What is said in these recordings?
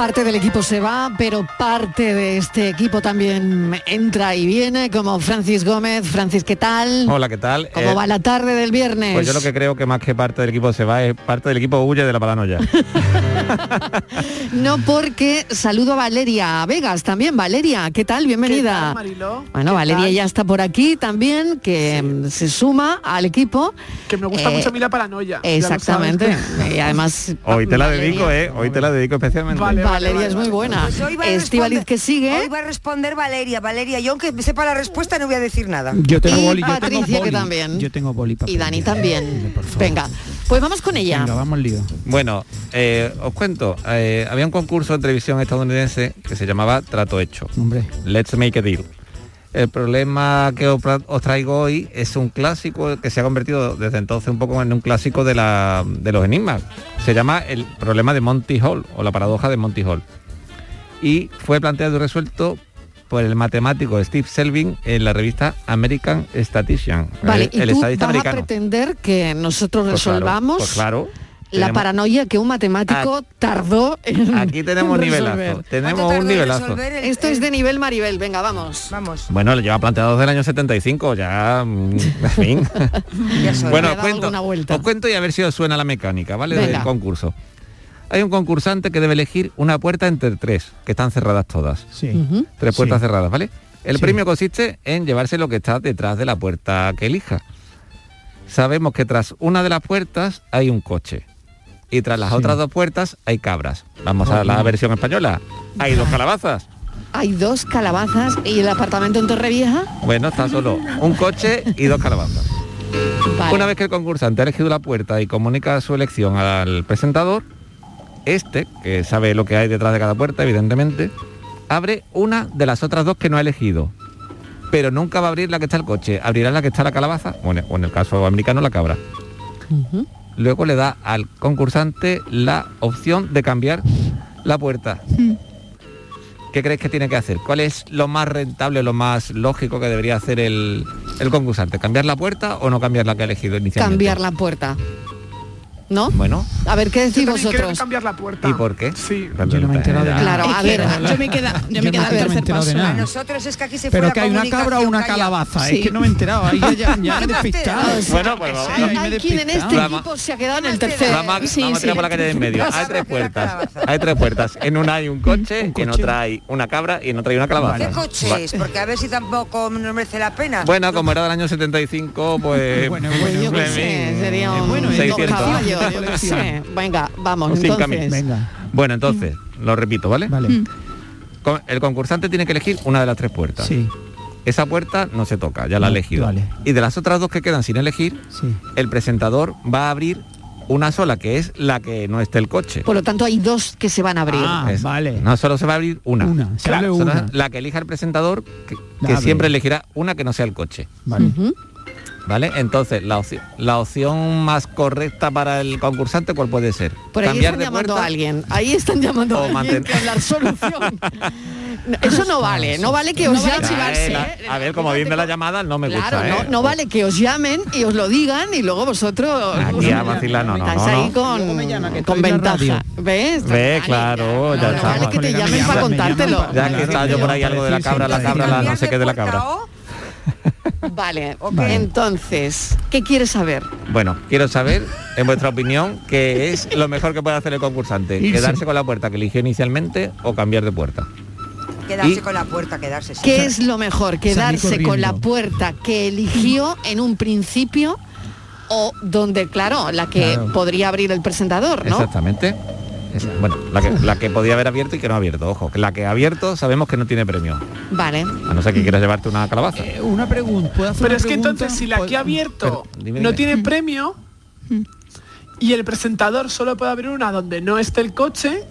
Parte del equipo se va, pero parte de este equipo también entra y viene, como Francis Gómez. Francis, ¿qué tal? Hola, ¿qué tal? ¿Cómo Eh, va la tarde del viernes? Pues yo lo que creo que más que parte del equipo se va es parte del equipo huye de la paranoia. No porque saludo a Valeria Vegas también. Valeria, ¿qué tal? Bienvenida. bueno, Valeria ya está por aquí también, que mm, se suma al equipo. Que me gusta Eh, mucho a mí la paranoia. Exactamente. Y además... Hoy te la Valeria- dedico, ¿eh? Hoy te la dedico especialmente. Valeria es muy buena. Pues hoy va a Estivaliz responder- que sigue. Hoy va a responder Valeria. Valeria, yo aunque sepa la respuesta no voy a decir nada. Yo tengo Y boli, yo tengo Patricia, que también. Yo tengo boli papel. Y Dani también. Venga, pues vamos con ella. Venga, vamos al lío. Bueno, eh, os cuento, eh, había un concurso de televisión estadounidense que se llamaba Trato Hecho. Hombre. Let's Make a Deal. El problema que os, traigo hoy es un clásico que se ha convertido desde entonces un poco en un clásico de, la, de los enigmas. Se llama el problema de Monty Hall o la paradoja de Monty Hall. Y fue planteado y resuelto por el matemático Steve Selvin en la revista American Statistician, Vale, el, y el tú estadista vas a americano. pretender que nosotros Pues claro, resolvamos pues claro, la tenemos- paranoia que un matemático tardó en Aquí tenemos en nivelazo, tenemos un nivelazo. Esto es de nivel Maribel, venga, vamos. Vamos. Bueno, lo lleva planteado desde el año 75, ya, mm, en fin. bueno, Le ha os cuento, os cuento y a ver si os suena la mecánica, ¿vale? Venga. Del concurso. Hay un concursante que debe elegir una puerta entre tres, que están cerradas todas. Sí. Tres puertas Sí. cerradas, ¿vale? El Sí. premio consiste en llevarse lo que está detrás de la puerta que elija. Sabemos que tras una de las puertas hay un coche. Y tras las Sí. otras dos puertas hay cabras. Vamos a la versión española. Hay dos calabazas. Hay dos calabazas y el apartamento en Torrevieja. Bueno, está solo un coche y dos calabazas. Vale. Una vez que el concursante ha elegido la puerta y comunica su elección al presentador, este, que sabe lo que hay detrás de cada puerta, evidentemente, abre una de las otras dos que no ha elegido. Pero nunca va a abrir la que está el coche, abrirá la que está la calabaza, o en el, o en el caso americano la cabra. Luego le da al concursante la opción de cambiar la puerta. ¿Qué crees que tiene que hacer? ¿Cuál es lo más rentable, lo más lógico que debería hacer el, el concursante? ¿Cambiar la puerta o no cambiar la que ha elegido inicialmente? Cambiar la puerta. ¿No? Bueno, A ver, ¿qué decís vosotros? cambiar la puerta. ¿y por qué? Sí. Yo no me he enterado de nada. Claro, a ver. yo me queda, yo me Yo queda no de me tercer nada. A nosotros es que aquí se fue Pero la que hay una cabra o una calabaza, Sí. es que no me he enterado, ahí ya, ya, ya me he despistado. Bueno, pues vamos, Sí, Hay, me quien en este. Vamos. equipo se ha quedado en el tercero. Vamos a, Sí, vamos a tirar por la calle de en medio. Hay tres puertas. Hay tres puertas. En una hay un coche, en otra hay una cabra y en otra hay una calabaza. ¿Qué coche es? Porque a ver si tampoco nos merece la pena. Bueno, como era del año 75, pues... Bueno, Pues bueno, yo qué bueno. sé, sería un Bueno, dos 600. Yo. Venga, vamos, entonces. Venga, Bueno, entonces, lo repito, ¿vale? vale. Con- El concursante tiene que elegir una de las tres puertas. Sí, Esa puerta no se toca, ya la ha elegido. vale. Y de las otras dos que quedan sin elegir, sí. el presentador va a abrir una sola, que es la que no esté el coche. Por lo tanto, hay dos que se van a abrir. Ah, Es- vale. No solo se va a abrir una. Una, se Claro, abre solo una. La que elija el presentador, que, siempre elegirá una que no sea el coche. Vale. ¿Vale? Entonces, la, opci- la opción más correcta para el concursante, ¿cuál puede ser? Por ahí ¿Cambiar están de llamando puerta? a alguien. Ahí están llamando O a alguien que la solución. Eso no vale, no vale que os No vale llamen. Eh, ¿eh? a ver, como viene la llamada, no me Claro, gusta, no, ¿eh? no vale que os llamen y os lo digan y luego vosotros Aquí a vacilar, no, no, estáis no, no. ahí con, me llama, que con ventaja. ¿Ves? Ve, Vale, claro, ya no, no estamos. vale que te llamen para contártelo. Ya que está yo por ahí algo de la cabra, la cabra, la no sé qué de la cabra. ¿Cambiar de puerta Vale, entonces, ¿qué quieres saber? Bueno, quiero saber, en vuestra opinión, qué es lo mejor que puede hacer el concursante. Irse. ¿Quedarse con la puerta que eligió inicialmente o cambiar de puerta? quedarse Y- con la puerta, quedarse. sí. ¿Qué es lo mejor? ¿Quedarse con la puerta que eligió en un principio o donde, claro, la que Claro. podría abrir el presentador, ¿no? Exactamente. Bueno, la que, la que podía haber abierto y que no ha abierto, ojo. que La que ha abierto sabemos que no tiene premio. Vale. A no ser que quieras llevarte una calabaza. Eh, una pregunta, ¿puedo hacer Pero una es que entonces si la que ha abierto Pero, dime, no dime. tiene premio y el presentador solo puede abrir una donde no esté el coche,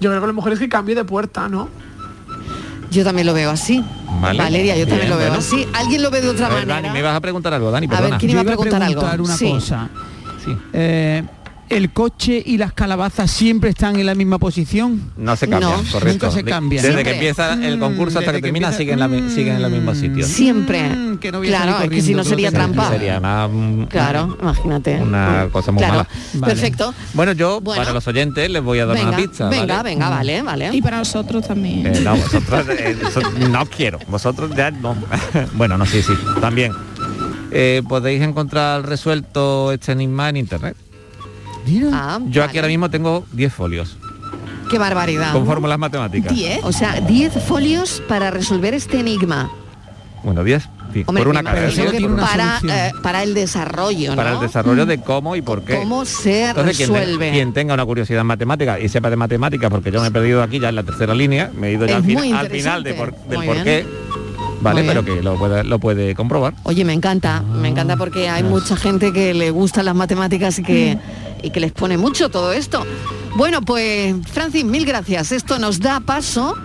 yo creo que lo mejor es que cambie de puerta, ¿no? Yo también lo veo así. Vale. Valeria, yo también Bien, lo veo bueno. así. ¿Alguien lo ve de otra A ver, manera? Dani, me ibas a preguntar algo, Dani, A ver, perdona. ¿quién iba a preguntar algo? una Sí. cosa. Sí. Eh, el coche y las calabazas siempre están en la misma posición. No se cambian, No, correcto. nunca se cambian. Desde Siempre. que empieza el concurso hasta Desde que que termina empieza- siguen, la mi- siguen en el mismo sitio. Siempre. Mm, que no claro, es que si no sería trampa. Sería una, mm, Claro, imagínate. una cosa muy Claro. mala. Vale. Perfecto. Bueno, yo Bueno. para los oyentes les voy a dar Venga, una pizza. venga, ¿vale? venga, vale, vale. Y para nosotros también. Eh, no, vosotros eh, no quiero. Vosotros ya no. bueno, no, sí, sí, también. Eh, podéis encontrar resuelto este enigma en internet. Mira. Ah, Yo aquí ahora mismo tengo 10 folios Qué barbaridad. con fórmulas matemáticas. ¿Diez? O sea, 10 folios para resolver este enigma. Bueno, 10 sí, Hombre, por una para, solución. eh, para el desarrollo, ¿no? Para el desarrollo de cómo y por qué. ¿Cómo se Entonces, resuelve? quien tenga una curiosidad en matemáticas y sepa de matemáticas, porque yo me he perdido aquí ya en la tercera línea, me he ido ya al, final de por- del Muy por bien. qué, ¿vale? Pero que lo puede, lo puede comprobar. Oye, me encanta, me encanta porque hay mucha gente que le gustan las matemáticas y que, y que les pone mucho todo esto. Bueno, pues Francis, mil gracias. Esto nos da paso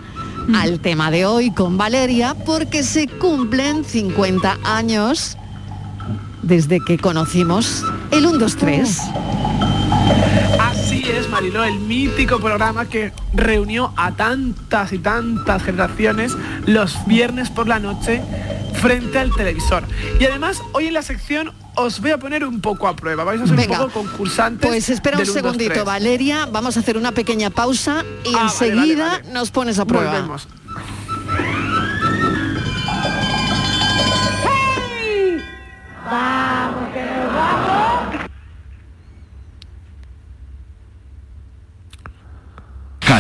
al tema de hoy con Valeria porque se cumplen 50 años desde que conocimos el 1, 2, 3. Es, Mariló, el mítico programa que reunió a tantas y tantas generaciones los viernes por la noche frente al televisor. Y además, hoy en la sección os voy a poner un poco a prueba. Vais a ser Venga, un poco concursantes. Pues espera un del 1, 2, segundito, 3. Valeria. Vamos a hacer una pequeña pausa y Ah, enseguida vale, vale. nos pones a prueba. Volvemos.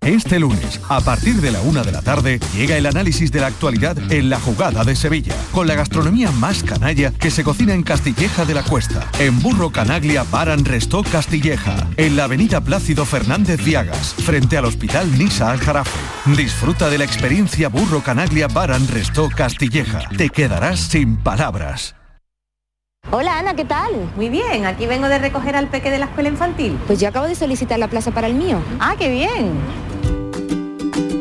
Este lunes, a partir de la una de la tarde, llega el análisis de la actualidad en la jugada de Sevilla, con la gastronomía más canalla que se cocina en Castilleja de la Cuesta, en Burro Canaglia Baran Restó Castilleja, en la avenida Plácido Fernández Viagas, frente al Hospital Nisa Al Jarafe. Disfruta de la experiencia Burro Canaglia Baran Restó Castilleja. Te quedarás sin palabras. Hola Ana, ¿qué tal? Muy bien, aquí vengo de recoger al peque de la escuela infantil. Pues yo acabo de solicitar la plaza para el mío. Ah, qué bien.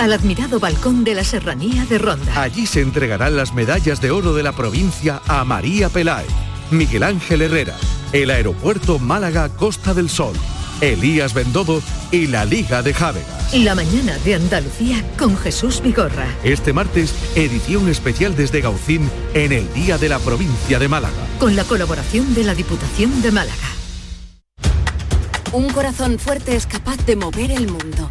al admirado balcón de la Serranía de Ronda. Allí se entregarán las medallas de oro de la provincia a María Peláez, Miguel Ángel Herrera, el aeropuerto Málaga Costa del Sol, Elías Bendodo y la Liga de Jávegas. La mañana de Andalucía con Jesús Vigorra. Este martes, edición especial desde Gaucín en el Día de la Provincia de Málaga. Con la colaboración de la Diputación de Málaga. Un corazón fuerte es capaz de mover el mundo.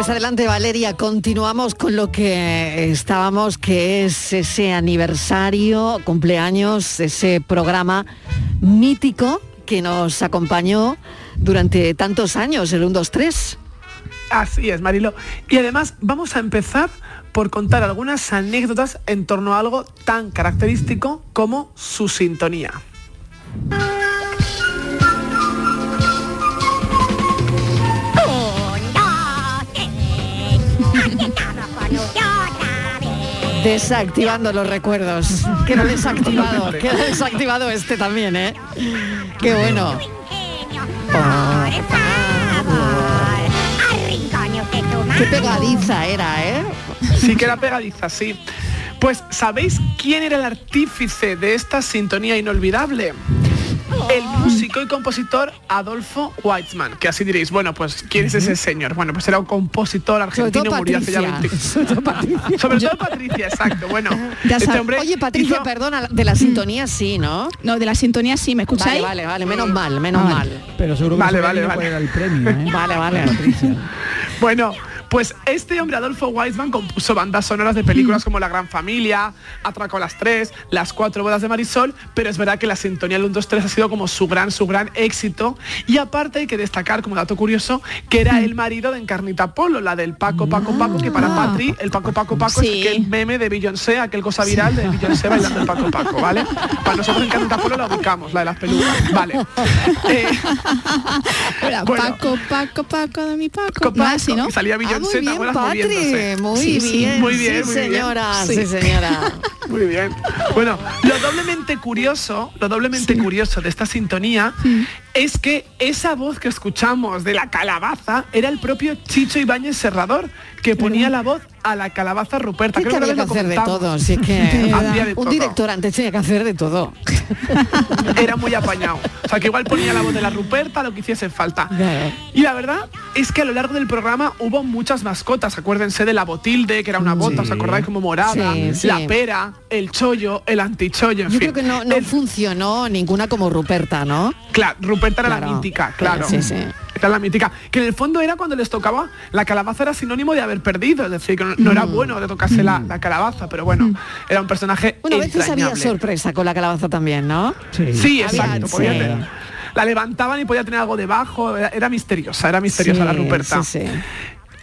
Pues adelante Valeria, continuamos con lo que estábamos, que es ese aniversario, cumpleaños, ese programa mítico que nos acompañó durante tantos años, el 1, 2, 3. Así es, Marilo. Y además vamos a empezar por contar algunas anécdotas en torno a algo tan característico como su sintonía. Desactivando los recuerdos. Queda desactivado, queda desactivado este también, ¿eh? Qué bueno. Qué pegadiza era, ¿eh? Sí que era pegadiza, sí. Pues, ¿sabéis quién era el artífice de esta sintonía inolvidable? El músico y compositor Adolfo Weitzman, que así diréis, bueno, pues ¿quién es ese señor? Bueno, pues era un compositor argentino, murió hace ya 20 Sobre todo Patricia, exacto. Bueno, Ya este hombre Oye, Patricia, hizo- perdona, de la sintonía sí, ¿no? No, de la sintonía sí, ¿me escucháis? Vale, vale, vale, menos mal, menos Vale. mal. Pero seguro que Vale, vale, vale. el premio, ¿eh? Vale, vale. Bueno, pues este hombre, Adolfo Weisman, compuso bandas sonoras de películas como La Gran Familia, Atraco a las Tres, Las Cuatro Bodas de Marisol, pero es verdad que la sintonía del 1, 2, 3 ha sido como su gran, su gran éxito. Y aparte hay que destacar, como dato curioso, que era el marido de Encarnita Polo, la del Paco, Paco, Paco, que para Patri, el Paco, Paco, Paco Sí. es aquel meme de Beyoncé, aquel cosa viral de Beyoncé bailando el Paco, Paco, ¿vale? Para nosotros Encarnita Polo la ubicamos, la de las pelucas, ¿vale? Eh, Bueno. Paco, Paco, Paco de mi Paco. Paco, así, ¿no? y salía Ah, Beyoncé, muy ¿te bien? Patri, muy bien, muy bien, sí, muy bien. señora, sí, Sí. señora. Muy bien. Bueno, lo doblemente curioso, lo doblemente curioso de esta sintonía es que esa voz que escuchamos de la calabaza era el propio Chicho Ibáñez Serrador, que ponía la voz a la calabaza Ruperta. Es que Creo había que hacer de todo, si es que de un todo. director antes tenía que hacer de todo. Era muy apañado. O sea, que igual ponía la voz de la Ruperta, lo que hiciese falta. Claro. Y la verdad es que a lo largo del programa hubo muchas mascotas. Acuérdense de la botilde, que era una bota, ¿os acordáis? Como morada. Sí. La pera, el chollo, el antichollo, en Yo fin. creo que no, no El- funcionó ninguna como Ruperta, ¿no? Claro, Ruperta era la mítica, claro. Sí, sí. La mítica. Que en el fondo era cuando les tocaba, la calabaza era sinónimo de haber perdido, es decir, que no, no era Mm. bueno de tocarse la, la calabaza, pero bueno, era un personaje Bueno, a veces había sorpresa con la calabaza también, ¿no? Sí, exacto. sí. podía tener- la levantaban y podía tener algo debajo, era, era misteriosa, era misteriosa la Sí, Ruperta.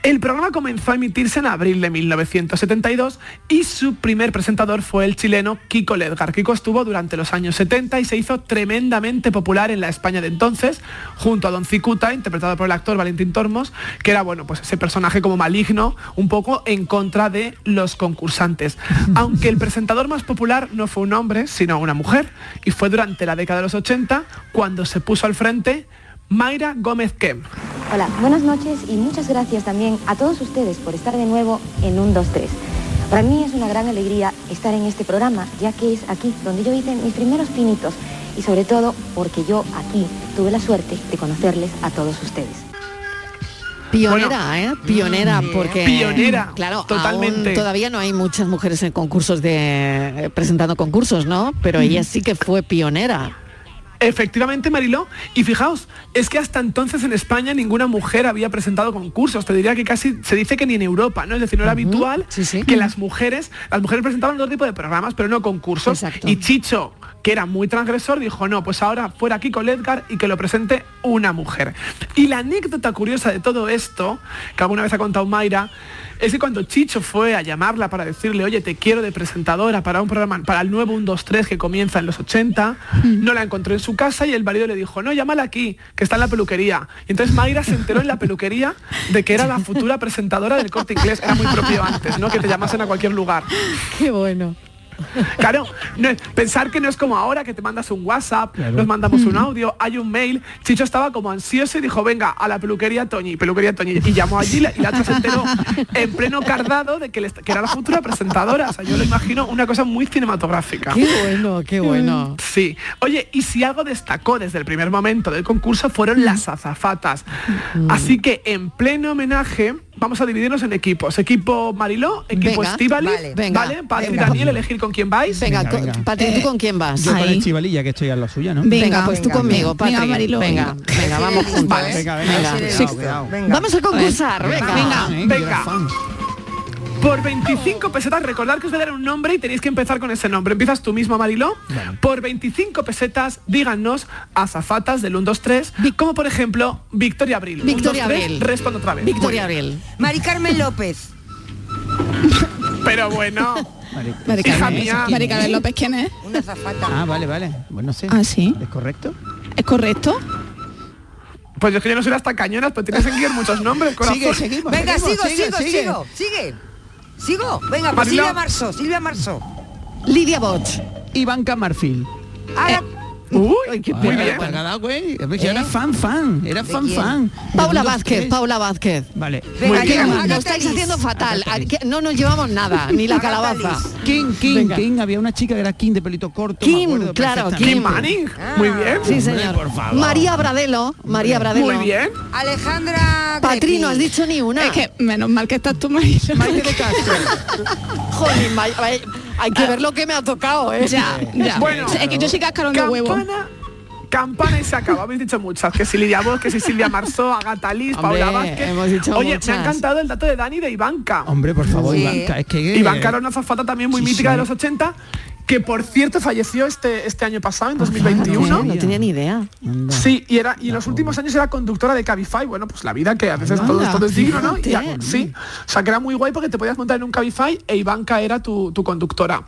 El programa comenzó a emitirse en abril de 1972 y su primer presentador fue el chileno Kiko Ledgar. Kiko estuvo durante los años 70 y se hizo tremendamente popular en la España de entonces, junto a Don Cicuta, interpretado por el actor Valentín Tormos, que era bueno, pues ese personaje como maligno, un poco en contra de los concursantes. Aunque el presentador más popular no fue un hombre, sino una mujer, y fue durante la década de los 80 cuando se puso al frente Mayra Gómez Kem. Hola, buenas noches y muchas gracias también a todos ustedes por estar de nuevo en un 2, 3. Para mí es una gran alegría estar en este programa, ya que es aquí donde yo hice mis primeros pinitos y sobre todo porque yo aquí tuve la suerte de conocerles a todos ustedes. Pionera, ¿eh? Pionera, porque... Pionera, claro, totalmente. aún todavía no hay muchas mujeres en concursos de... eh, presentando concursos, ¿no? Pero ella sí que fue pionera. Efectivamente, Mariló. Y fijaos, es que hasta entonces en España ninguna mujer había presentado concursos. Te diría que casi se dice que ni en Europa, ¿no? Es decir, no era habitual que las mujeres, las mujeres presentaban otro tipo de programas, pero no concursos. Y Chicho, que era muy transgresor, dijo, no, pues ahora fuera aquí con Edgar y que lo presente una mujer. Y la anécdota curiosa de todo esto, que alguna vez ha contado Mayra, es que cuando Chicho fue a llamarla para decirle, oye, te quiero de presentadora para un programa, para el nuevo 1, 2, 3 que comienza en los 80, no la encontró en su casa y el marido le dijo, no, llámala aquí, que está en la peluquería. Y entonces Mayra se enteró en la peluquería de que era la futura presentadora del corte inglés. Era muy propio antes, ¿no? Que te llamasen a cualquier lugar. Qué bueno. Claro, no es- pensar que no es como ahora que te mandas un WhatsApp, nos mandamos un audio, hay un mail. Chicho estaba como ansioso y dijo, venga, a la peluquería Toñi, peluquería Toñi. Y llamó allí y la otra se enteró en pleno cardado de que, era la futura presentadora. O sea, yo lo imagino una cosa muy cinematográfica. Qué bueno, qué bueno. Sí. Oye, y si algo destacó desde el primer momento del concurso fueron las azafatas. Así que en pleno homenaje vamos a dividirnos en equipos. Equipo Mariló, equipo Estivali, vale. Venga, ¿vale? Venga. Daniel, elegir con quién vais. Venga, Venga, co- venga. Patri, ¿tú con quién vas? Yo con Ahí. Estivalilla, que estoy a lo suya, ¿no? Venga, pues tú conmigo, venga. Mariló, venga, venga, vamos juntos. Vale, venga, venga. Vamos a concursar, venga. Venga, Eh, venga. Por 25 pesetas, recordad que os voy a dar un nombre y tenéis que empezar con ese nombre. Empiezas tú mismo, Mariló. Por 25 pesetas, díganos azafatas del 1, 2, 3, como por ejemplo Victoria Abril. Victoria 1, 2, 3, Abril. Respondo otra vez. Victoria. Abril. Mari Carmen López. Pero bueno, Mari Hija Carmen, mía. Mari Carmen López, ¿quién es? Una zafata. Ah, vale, vale. Bueno, no sé. Ah, sí. ¿Es correcto? ¿Es correcto? pues es que yo no soy hasta cañonas, pero tienes que seguir muchos nombres, corazón. Sigue, seguimos. Venga, seguimos, sigo, sigue, sigo, sigue. sigo, sigue. Sigo. Venga, pues. Silvia Marzo, Silvia Marzo. Lidia Boch. Ivanka Marfil. Ahora, Uy, Ay, qué muy bien. ¿Te has dado, güey? Yo era ¿Eh? fan, fan. Era ¿De fan, quién? fan. Paula Vázquez, tres. Paula Vázquez. Vale. venga, Muy bien. yo, Lo Agatha estáis haciendo fatal. No nos llevamos nada, ni la calabaza. King, Venga. King. Había una chica que era King de pelito corto. me Kim, claro. Kim Manning, muy bien. Sí, señor. por favor. María Bradelo. María Bradelo. Muy bien. Alejandra Patri, no has dicho ni una. Es que menos mal que estás tú, Marilo. Maite de Castro. Joder, hay que ver lo que me ha tocado, ¿eh? Ya, ya. Bueno. es que yo soy cascarón de huevo. Campana, campana y se acaba. Habéis dicho muchas. Que si Lidia Voz, que si Silvia Marzó, Agatha Liz, Hombre, Paula Vázquez. hemos dicho Oye, muchas. me ha encantado el dato de Dani de Ivanka. Hombre, por favor, Sí. Ivanka. Es que... Ivanka era una zafata también muy Sí, mítica sí. de los 80, que por cierto falleció este, este año pasado, en No, 2021. no tenía ni idea. Anda. Sí, y era y en los últimos años era conductora de Cabify. Bueno, pues la vida que a veces todo, Anda, todo es digno, ¿no? Y sí, o sea que era muy guay porque te podías montar en un Cabify e Ivanka era tu, tu conductora.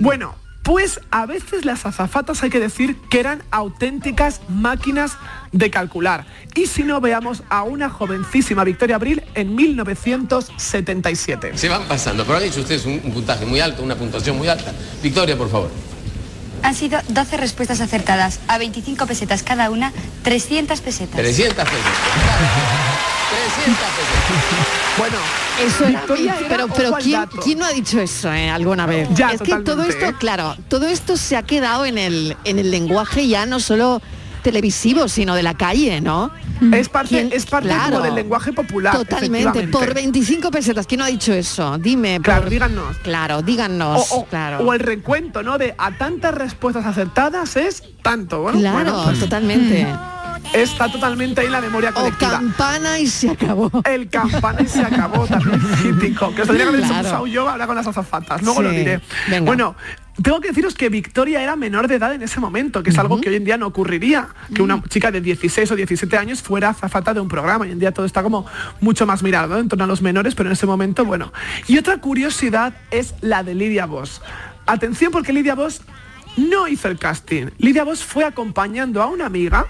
Bueno, pues a veces las azafatas hay que decir que eran auténticas máquinas de calcular. Y si no, veamos a una jovencísima Victoria Abril en 1977. Se van pasando, pero han dicho ustedes un, un puntaje muy alto, una puntuación muy alta. Victoria, por favor. Han sido 12 respuestas acertadas. A 25 pesetas cada una, 300 pesetas. 300 pesos. 300 pesos. Bueno, Eso era, pero, pero ¿quién, no ha dicho eso eh, alguna vez? Ya, es que todo esto, ¿eh? claro, todo esto se ha quedado en el, en el lenguaje ya no solo televisivo, sino de la calle, ¿no? es parte, ¿Quién? es parte Claro. como del lenguaje popular. Totalmente, por 25 pesetas. ¿Quién no ha dicho eso? Dime. Claro, por- díganos. Claro, díganos. o, o- claro. o el recuento, ¿no? De a tantas respuestas acertadas es tanto. Bueno, claro, bueno, pues totalmente. Está totalmente ahí en la memoria O colectiva. campana y se acabó. El campana y se acabó también mítico. Que os tendría que haber Claro. usado yo ahora con las azafatas. Luego lo diré. Venga. Bueno, tengo que deciros que Victoria era menor de edad en ese momento, que es algo que hoy en día no ocurriría. Que una chica de 16 o 17 años fuera azafata de un programa. Hoy en día todo está como mucho más mirado ¿no? en torno a los menores, pero en ese momento, bueno. Y otra curiosidad es la de Lidia Vos. Atención porque Lidia Vos no hizo el casting. Lidia Vos fue acompañando a una amiga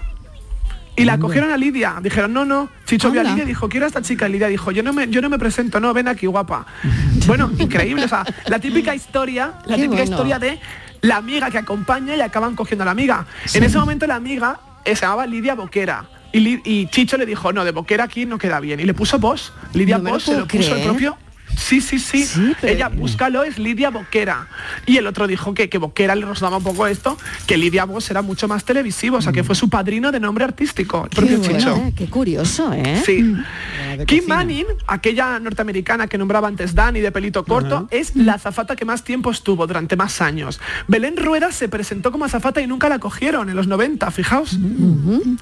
y la cogieron a Lidia. Dijeron, no, no. Chicho vio a. Lidia y dijo, quiero a esta chica. Y Lidia dijo, yo no me, yo no me presento, no, ven aquí, guapa. bueno, increíble. O sea, la típica historia, la Qué típica bueno. historia de la amiga que acompaña y acaban cogiendo a la amiga. En ese momento la amiga eh, se llamaba Lidia Boquera. Y, Chicho le dijo, no, de Boquera aquí no queda bien. Y le puso vos. Lidia No se lo puso el propio. Sí, sí, sí. Sí, pero- Ella, búscalo, es Lidia Boquera. Y el otro dijo que, que Boquera le rozaba un poco esto, que Lidia Vos era mucho más televisivo, o sea, que fue su padrino de nombre artístico, el Qué, propio bueno, Chicho. qué curioso, ¿eh? Sí. de Kim. Manning, aquella norteamericana que nombraba antes Dani de pelito corto, es la azafata que más tiempo estuvo durante más años. Belén Rueda se presentó como azafata y nunca la cogieron en los 90, fijaos.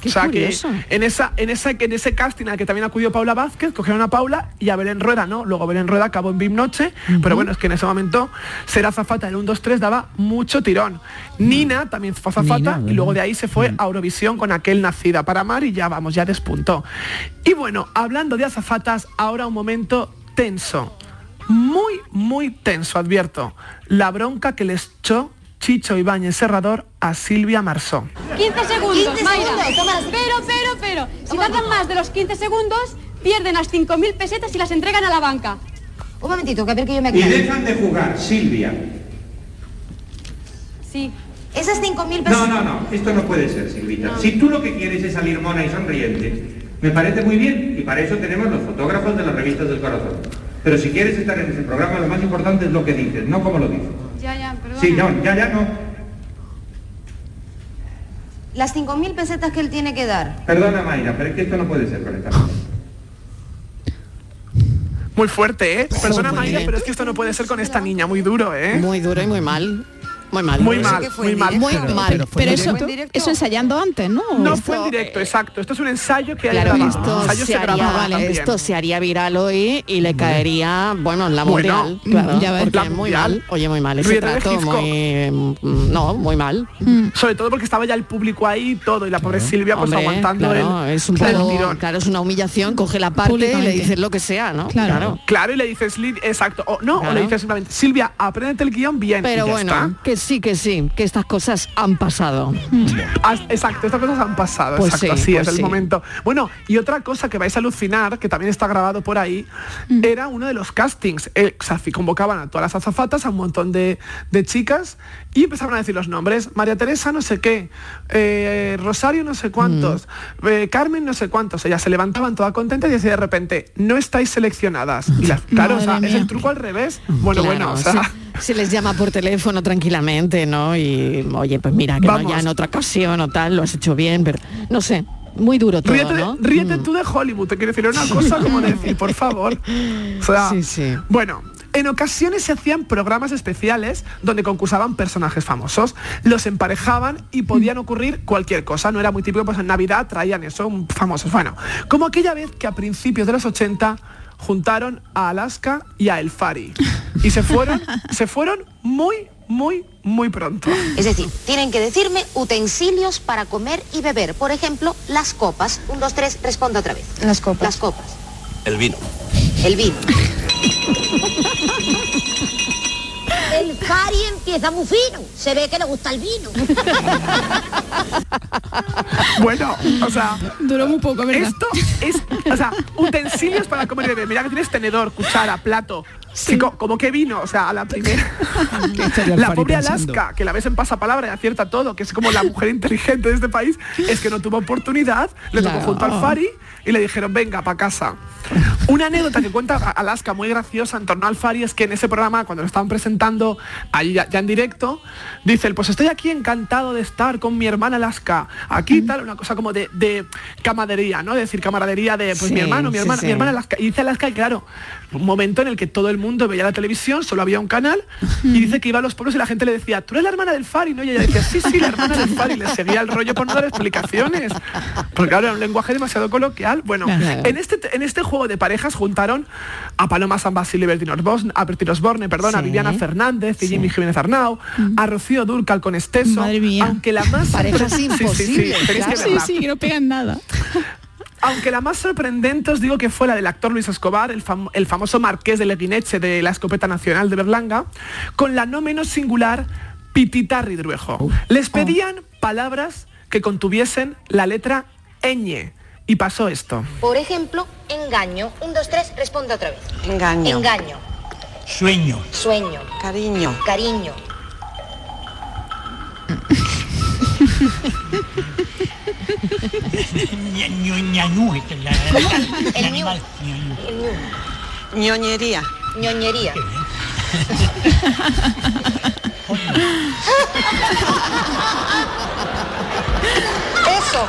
Qué o sea curioso. que en esa, en esa, en ese casting al que también acudió Paula Vázquez, cogieron a Paula y a Belén Rueda no. Luego Belén Rueda a cabo en BIM Noche, pero bueno, es que en ese momento ser azafata en un 2-3 daba mucho tirón. Nina también fue azafata Nina, y luego de ahí se fue a Eurovisión con aquel Nacida para Amar y ya vamos, ya despuntó. Y bueno, hablando de azafatas, ahora un momento tenso. Muy, muy tenso, advierto. La bronca que les echó Chicho Ibáñez Serrador a Silvia Marsó. 15 segundos, 15 Mayra. segundos, toma. Pero, pero, pero. Si tardan más de los 15 segundos, pierden las 5.000 pesetas y las entregan a la banca. Un momentito, que a ver que yo me Y aclare. dejan de jugar, Silvia. Sí. Esas 5.000 pesos... No, no, no, esto no puede ser, Silvita. Si tú lo que quieres es salir mona y sonriente, me parece muy bien y para eso tenemos los fotógrafos de las revistas del corazón. Pero si quieres estar en ese programa, lo más importante es lo que dices, no como lo dices. Ya, ya, perdón. Sí, no, ya, ya no. Las 5.000 pesetas que él tiene que dar. Perdona, Mayra, pero es que esto no puede ser con esta. Muy fuerte, ¿eh? Perdona, muy Mayra, bien. pero es que esto no puede ser con esta niña, muy duro, ¿eh? Muy duro y muy mal. Muy mal. Muy mal, muy mal. Muy Pero- mal. pero fue Pero en eso, eso ensayando antes, ¿no? No fue en directo, exacto. Esto es un ensayo que hay Claro, grabado. esto, se haría, también. esto se haría viral hoy y le caería, bueno, en la Bueno, mundial, claro, ya ves. porque La es muy mundial. mal, oye, muy mal ese trato, muy, mm, no, muy mal. Sobre todo porque estaba ya el público ahí y todo, y la pobre Silvia pues Hombre, aguantando claro, el, es un el poco, tirón. claro, es una humillación, coge la parte y le dices lo que sea, ¿no? Claro. Claro, y le dices, Lid- exacto, o no, o Claro. le dices simplemente, Silvia, apréndete el guion bien. Pero bueno, que sí, que sí, que estas cosas han pasado. As- Exacto, estas cosas han pasado, Pues exacto, sí, así pues es el sí. momento. Bueno, y otra cosa que vais a alucinar, que también está grabado por ahí, era uno de los castings. Eh, o sea, convocaban a todas las azafatas, a un montón de, de chicas, y empezaban a decir los nombres. María Teresa no sé qué, eh, Rosario no sé cuántos, eh, Carmen no sé cuántos. Ellas se levantaban todas contentas y decía de repente, no estáis seleccionadas. Y las- claro, o sea, es el truco al revés. Bueno, Claro, bueno, o sea... se, se les llama por teléfono tranquilamente, ¿no? Y oye, pues mira, que no, ya en otra ocasión o tal, lo has hecho bien, pero no sé, muy duro todo, Ríete, de- ¿no? ríete Mm. tú de Hollywood, te quiero decir una cosa como decir, por favor. O sea, Bueno, en ocasiones se hacían programas especiales donde concursaban personajes famosos, los emparejaban y podían ocurrir cualquier cosa. No era muy típico, pues en Navidad traían eso, un- famosos. Bueno, como aquella vez que a principios de los 80 juntaron a Alaska y a El Fari. Y se fueron, se fueron muy, muy, muy pronto. Es decir, tienen que decirme utensilios para comer y beber. Por ejemplo, las copas. Un, dos, tres, responda otra vez. Las copas. Las copas. El vino. El vino. El Fari empieza muy fino. Se ve que le gusta el vino. Bueno, o sea, duró muy poco, ¿verdad? Esto es, o sea, utensilios para comer y beber. Mira que tienes tenedor, cuchara, plato. Chico, como que vino, o sea, a la primera. la pobre pensando? Alaska, que la ves en pasapalabra y acierta todo, que es como la mujer inteligente de este país, es que no tuvo oportunidad, le tocó junto al Fari y le dijeron, venga, para casa. Una anécdota que cuenta Alaska muy graciosa en torno al Fari es que en ese programa, cuando lo estaban presentando allí ya, ya en directo, dice, él, pues estoy aquí encantado de estar con mi hermana Alaska. Aquí tal, una cosa como de, de camaradería, ¿no? De decir camaradería de pues Sí, mi hermano, mi sí, hermana, sí. mi hermana Alaska. Y dice Alaska, y claro, un momento en el que todo el mundo veía la televisión, solo había un canal, y dice que iba a los pueblos y la gente le decía, tú eres la hermana del Fari, ¿no? Y ella decía, sí, sí, la hermana del Fari, y le seguía el rollo por no dar explicaciones. Porque claro, era un lenguaje demasiado coloquial. Bueno, en este, en este juego de parejas juntaron a Paloma San Basilio y Bertino Osborne, a Bertino Osborne, perdón, a Sí. Viviana Fernández y Jimmy Jiménez Arnau, a Rocío Durcal con Esteso, Madre mía. aunque la más Parejas Sí, sí, sí, imposibles, que. Sí, sí, que no pegan nada. Aunque la más sorprendente os digo que fue la del actor Luis Escobar, el, fam- el famoso marqués de Leguineche de la escopeta nacional de Berlanga, con la no menos singular Pitita Ridruejo. Les pedían palabras que contuviesen la letra ñ. Y pasó esto. Por ejemplo, engaño. Un, dos, tres, responda otra vez. Engaño. Engaño. Sueño. Sueño. Cariño. Cariño. Ñañú, este, la- El animal. Ñoñería. Ñoñería. Eso.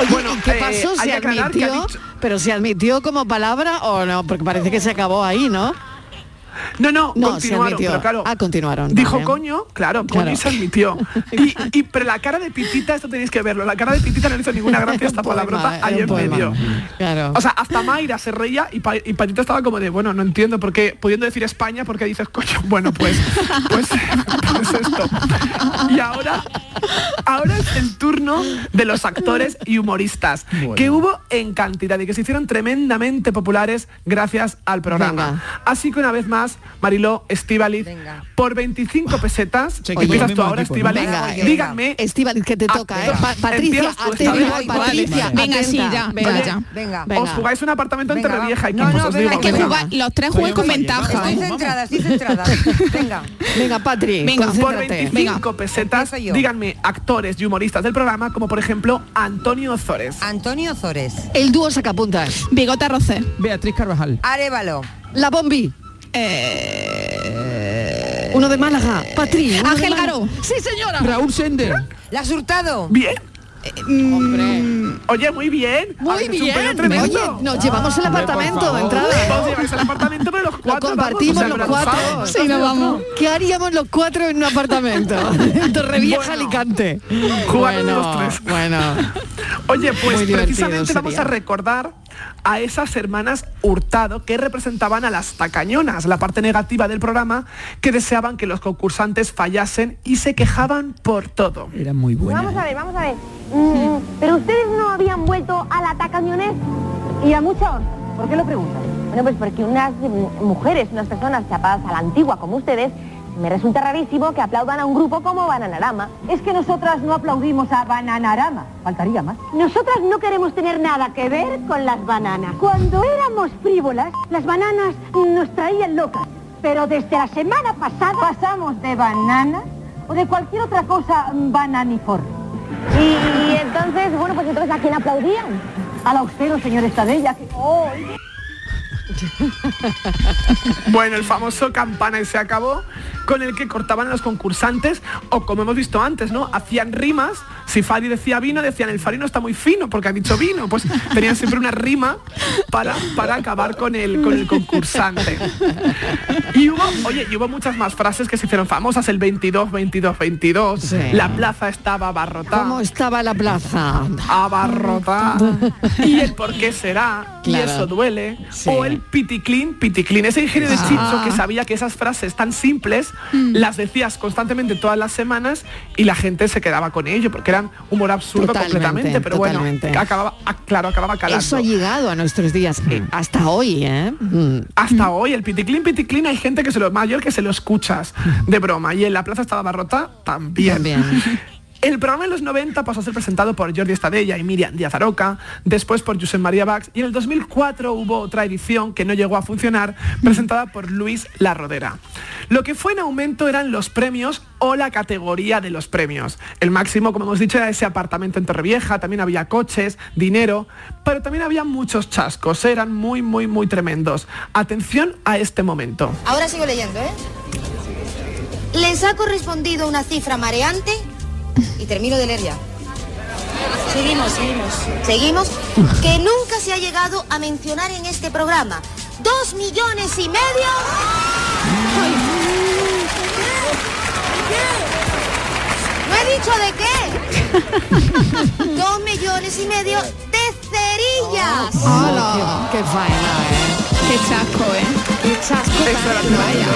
Oye, Bueno, ¿y qué eh, pasó? ¿Se que admitió? dicho- Pero se admitió como palabra o no, porque parece que se acabó ahí, ¿no? No, no, No, continuaron, pero claro. Ah, continuaron. Dijo coño, claro, coño Claro. y se admitió. Y, y- pero la cara de Pitita, esto tenéis que verlo, la cara de Pitita no le hizo ninguna gracia esta palabrota ahí en poema. medio. Claro. O sea, hasta Mayra se reía y, Pa- y Patita estaba como de, bueno, no entiendo por qué, pudiendo decir España, ¿por qué dices coño? Bueno, pues, pues, pues esto. Y ahora, ahora es el turno de los actores y humoristas, que hubo en cantidad y que se hicieron tremendamente populares gracias al programa. Venga. Así que una vez más, Mariló Estivaliz, por 25 pesetas, que empiezas tú ahora. Estivaliz, Venga, díganme Estíbaliz, que te toca, ¿eh? Pa- Patricia, atenta, Estíbaliz. Patricia, Venga, atenta. sí, ya, Venga, ya, ya. Venga. Venga. Os jugáis un apartamento en Venga, Torrevieja, no, no, os venga, digo. Hay que jugar, los tres jueguen con ventaja. Estoy ¿eh? centrada, estoy centrada. Venga. Venga, Patri, Venga, Por concéntrate. 25 pesetas, díganme actores y humoristas del programa, como por ejemplo Antonio Ozores. Antonio Zores. El dúo sacapuntas. Bigota Rocé. Beatriz Carvajal. Arevalo. La Bombi. Eh, Uno de Málaga. Patri. Ángel. Garó. Sí, señora. Raúl Sender. Las Hurtado. Bien. Hombre. Oye, muy bien. Muy bien. Oye, nos llevamos el apartamento de entrada. Os lleváis al apartamento, pero los Lo cuatro compartimos vamos, o sea, los cuatro. vamos, Sí, nos vamos. ¿Qué haríamos los cuatro en un apartamento? En Torrevieja, Bueno. Alicante. Bueno, los tres. bueno. Oye, pues precisamente vamos sería. a recordar a esas hermanas Hurtado que representaban a las tacañonas, la parte negativa del programa, que deseaban que los concursantes fallasen y se quejaban por todo. Era muy buena. Vamos a ver, vamos a ver. Mm, pero ustedes no habían vuelto a la tacañones y a muchos. ¿Por qué lo preguntan? Bueno, pues porque unas mujeres, unas personas chapadas a la antigua como ustedes, me resulta rarísimo que aplaudan a un grupo como Bananarama. Es que nosotras no aplaudimos a Bananarama. Faltaría más. Nosotras no queremos tener nada que ver con las bananas. Cuando éramos frívolas, las bananas nos traían locas. Pero desde la semana pasada pasamos de bananas o de cualquier otra cosa bananiforme. Y, entonces, bueno, pues entonces ¿a quién aplaudían? A la usted, señor Estadella. Que... ¡Oh! Bueno, el famoso campana y se acabó, con el que cortaban a los concursantes, o como hemos visto antes, ¿no? Hacían rimas, si Fari decía vino, decían el farino está muy fino porque ha dicho vino, pues tenían siempre una rima para, para acabar con el, con el concursante. Y hubo, oye, y hubo muchas más frases que se hicieron famosas, el 22, 22, 22, Sí. la plaza estaba abarrotada. ¿Cómo estaba la plaza? abarrotada y el por qué será y eso duele Sí. o el piticlin piticlin ese ingenio de Ah. Chicho que sabía que esas frases tan simples Mm. las decías constantemente todas las semanas y la gente se quedaba con ello porque eran humor absurdo Totalmente, completamente pero totalmente. bueno acababa ah, claro acababa calando Eso ha llegado a nuestros días, eh, hasta hoy, ¿eh? Mm. hasta hoy el piticlin piticlin hay gente que se lo mayor que se lo escuchas de broma y en la plaza estaba barrota también, También. El programa en los 90 pasó a ser presentado por Jordi Estadella y Miriam Díaz Aroca, después por Josep María Bax y en el 2004 hubo otra edición que no llegó a funcionar, presentada por Luis La Rodera. Lo que fue en aumento eran los premios o la categoría de los premios. El máximo, como hemos dicho, era ese apartamento en Torrevieja, también había coches, dinero, pero también había muchos chascos, eran muy, muy, muy tremendos. Atención a este momento. Ahora sigo leyendo, ¿eh? Les ha correspondido una cifra mareante y termino de leer ya. Seguimos, seguimos. Seguimos, que nunca se ha llegado a mencionar en este programa. Dos millones y medio. ¿No he dicho de qué? Dos millones y medio de cerillas. ¡Hala! ¡Qué faena, eh! Qué chasco, ¿eh? ¡Qué chasco tan eh!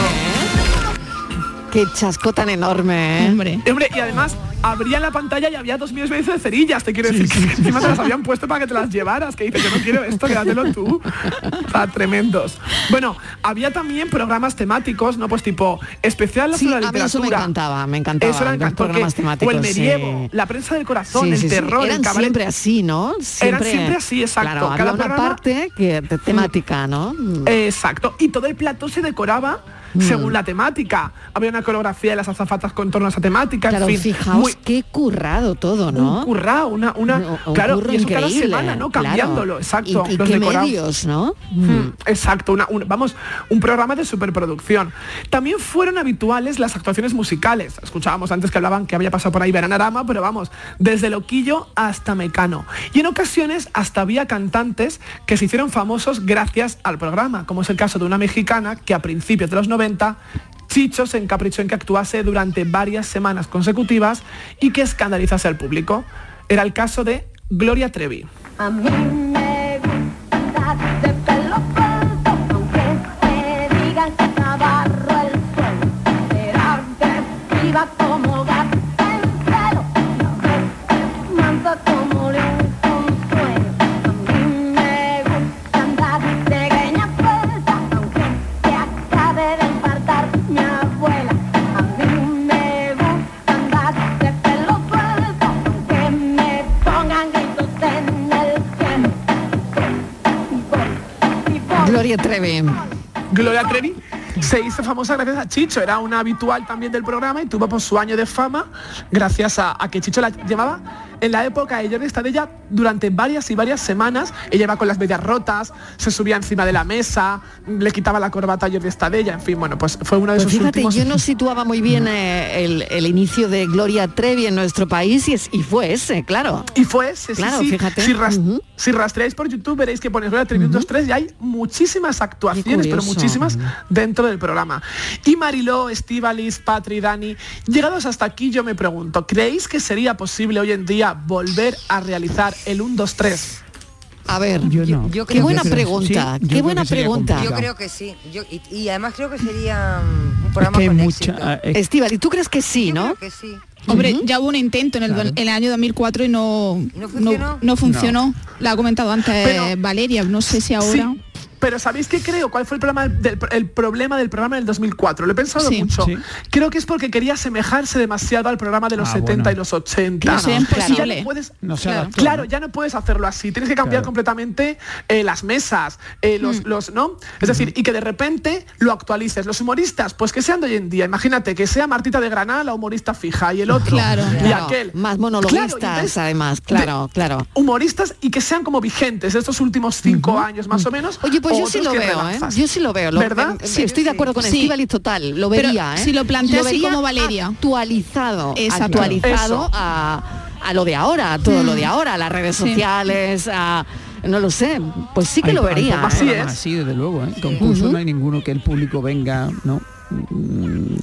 ¡Qué chasco tan enorme, eh! Hombre. Hombre, y además abría la pantalla y había dos millones y medio de cerillas. Te quiero decir que encima te las habían puesto para que te las llevaras. Que dices, yo no quiero esto, quédatelo tú. O sea, tremendos. Bueno, había también programas temáticos, ¿no? Pues tipo especial Sí, sobre la a mí literatura. eso me encantaba, me encantaba. Eso era los encantador, programas que- temáticos. O el medievo, sí. la prensa del corazón, Sí, el sí, sí. terror, Eran el cabaret. siempre así, ¿no? Siempre, siempre así, exacto. Claro, Cada una programa- parte que de temática, ¿no? Exacto. Y todo el plató se decoraba según la temática. Había una coreografía de las azafatas con torno a esa temática. Claro, en fin, fijaos muy- qué currado todo, ¿no? un currado, una, una un claro, y eso cada semana, ¿no? claro. Cambiándolo, exacto. Y- y los qué medios, ¿no? Mm, Exacto, una- un- vamos, un programa de superproducción. También fueron habituales las actuaciones musicales. Escuchábamos antes que hablaban que había pasado por ahí Veranarama, pero vamos, desde Loquillo hasta Mecano. Y en ocasiones hasta había cantantes que se hicieron famosos gracias al programa, como es el caso de una mexicana que a principios de los 90 Chicho se encaprichó en que actuase durante varias semanas consecutivas y que escandalizase al público. Era el caso de Gloria Trevi. Gloria Trevi. Gloria Trevi se hizo famosa gracias a Chicho, era una habitual también del programa y tuvo pues, su año de fama gracias a, a que Chicho la llevaba en la época de Jordi Estadella durante varias y varias semanas. Ella iba con las medias rotas, se subía encima de la mesa, le quitaba la corbata a Jordi Estadella, en fin, bueno, pues fue uno de Pues sus fíjate, últimos... yo no situaba muy bien eh, el, el inicio de Gloria Trevi en nuestro país y, es- y fue ese, claro. Y fue ese, Claro, sí. fíjate. Si, ras- si rastreáis por YouTube veréis que ponéis Gloria Trevi 1, 2, 3 y hay muchísimas actuaciones, pero muchísimas dentro del programa. Y Mariló, Estivalis, Patri, Dani, llegados hasta aquí yo me pregunto, ¿creéis que sería posible hoy en día volver a realizar el 1, 2, 3? A ver, Yo no. yo qué creo buena que pregunta, Sí, yo qué buena que pregunta. Yo creo que sí. Yo- y, y además creo que sería mm, un programa que hay con mucha- éxito. ah, es- Estíbal, ¿y tú crees que sí, Yo no? creo que sí. Hombre, ya hubo un intento en el, Claro. el año 2004 y no, no funcionó? no funcionó. La ha comentado antes Pero- Valeria, no sé si ahora... Sí, pero ¿sabéis qué creo? ¿Cuál fue el problema del, el problema del programa del 2004? Lo he pensado Sí. mucho. Sí. Creo que es porque quería asemejarse demasiado al programa de los Ah, 70 bueno. y los 80. Claro, Claro, imposible. Ya no puedes, No Claro. adaptó, Claro, ¿no? ya no puedes hacerlo así. Tienes que cambiar Claro. completamente eh, las mesas, eh, los, Mm. los, ¿no? Es decir, y que de repente lo actualices. Los humoristas, pues que sean de hoy en día. Imagínate que sea Martita de Granada la humorista fija y el otro Claro. y Claro, aquel. Más Claro, monologuistas, entonces, además, claro, claro. Humoristas y que sean como vigentes estos últimos cinco años más o menos. Oye, pues yo sí lo que veo, ¿eh? Yo sí lo veo. Lo, ¿Verdad? eh, Sí, estoy de acuerdo con Sí. Estíbaliz total, lo Pero vería, ¿eh? si lo plantea así vería como Valeria. Actualizado, Exacto. actualizado a, a lo de ahora, a todo Mm. lo de ahora, a las redes Sí. sociales, a no lo sé, pues sí que Hay- lo vería. ¿eh? Así es. Así, desde luego, ¿eh? Concurso no hay ninguno que el público venga, ¿no?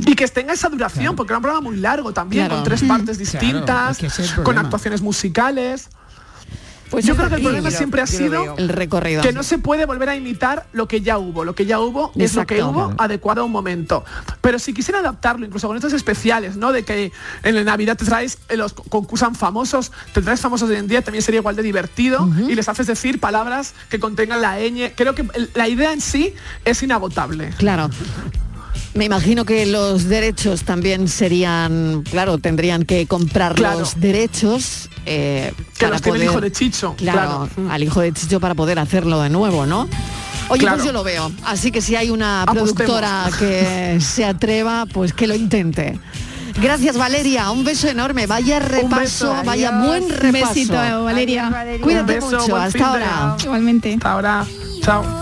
Y que tenga esa duración, porque era un programa muy largo también, Claro. con tres Mm. partes Claro, distintas, es que ese es el con actuaciones musicales. Pues yo creo que el problema yo- siempre ha sido el recorrido. que no se puede volver a imitar lo que ya hubo. Lo que ya hubo es lo que hubo adecuado a un momento. Pero si quisiera adaptarlo, incluso con estos especiales, ¿no? De que en la Navidad te traes eh, los co- concursan famosos, te traes famosos de hoy en día, también sería igual de divertido y les haces decir palabras que contengan la ñ. Creo que la idea en sí es inagotable. Claro. Me imagino que los derechos también serían, claro, tendrían que comprar Claro. los derechos eh, Que para los tiene el poder- hijo de Chicho. Claro, Claro. al hijo de Chicho para poder hacerlo de nuevo, ¿no? Oye, Claro. pues yo lo veo. Así que si hay una Apostemos. productora que se atreva, pues que lo intente. Gracias Valeria, un beso enorme, vaya repaso, beso. vaya Adiós. buen Un repaso. besito, Valeria. Adiós, Valeria. Cuídate beso, mucho, hasta ahora. Igualmente. Hasta ahora. Chao.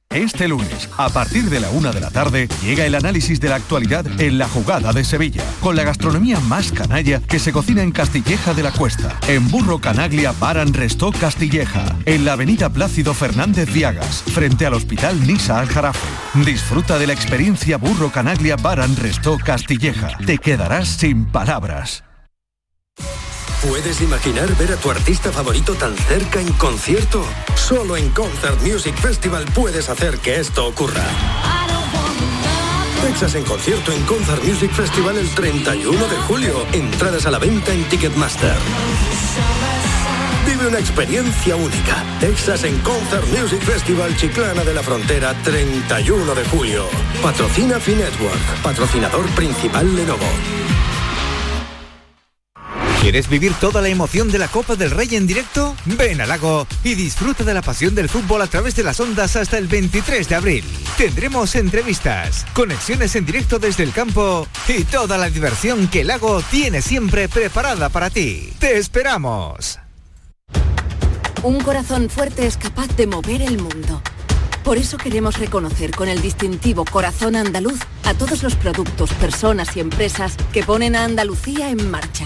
Este lunes, a partir de la una de la tarde, llega el análisis de la actualidad en la jugada de Sevilla, con la gastronomía más canalla que se cocina en Castilleja de la Cuesta, en Burro Canaglia Baran Restó Castilleja, en la avenida Plácido Fernández Viagas, frente al Hospital Nisa Al Jarafe. Disfruta de la experiencia Burro Canaglia Baran Restó Castilleja. Te quedarás sin palabras. ¿Puedes imaginar ver a tu artista favorito tan cerca en concierto? Solo en Concert Music Festival puedes hacer que esto ocurra. Texas en concierto en Concert Music Festival el 31 de julio. Entradas a la venta en Ticketmaster. Vive una experiencia única. Texas en Concert Music Festival Chiclana de la Frontera 31 de julio. Patrocina Finetwork. Patrocinador principal Lenovo. ¿Quieres vivir toda la emoción de la Copa del Rey en directo? Ven al lago y disfruta de la pasión del fútbol a través de las ondas hasta el 23 de abril. Tendremos entrevistas, conexiones en directo desde el campo y toda la diversión que el lago tiene siempre preparada para ti. ¡Te esperamos! Un corazón fuerte es capaz de mover el mundo. Por eso queremos reconocer con el distintivo Corazón Andaluz a todos los productos, personas y empresas que ponen a Andalucía en marcha.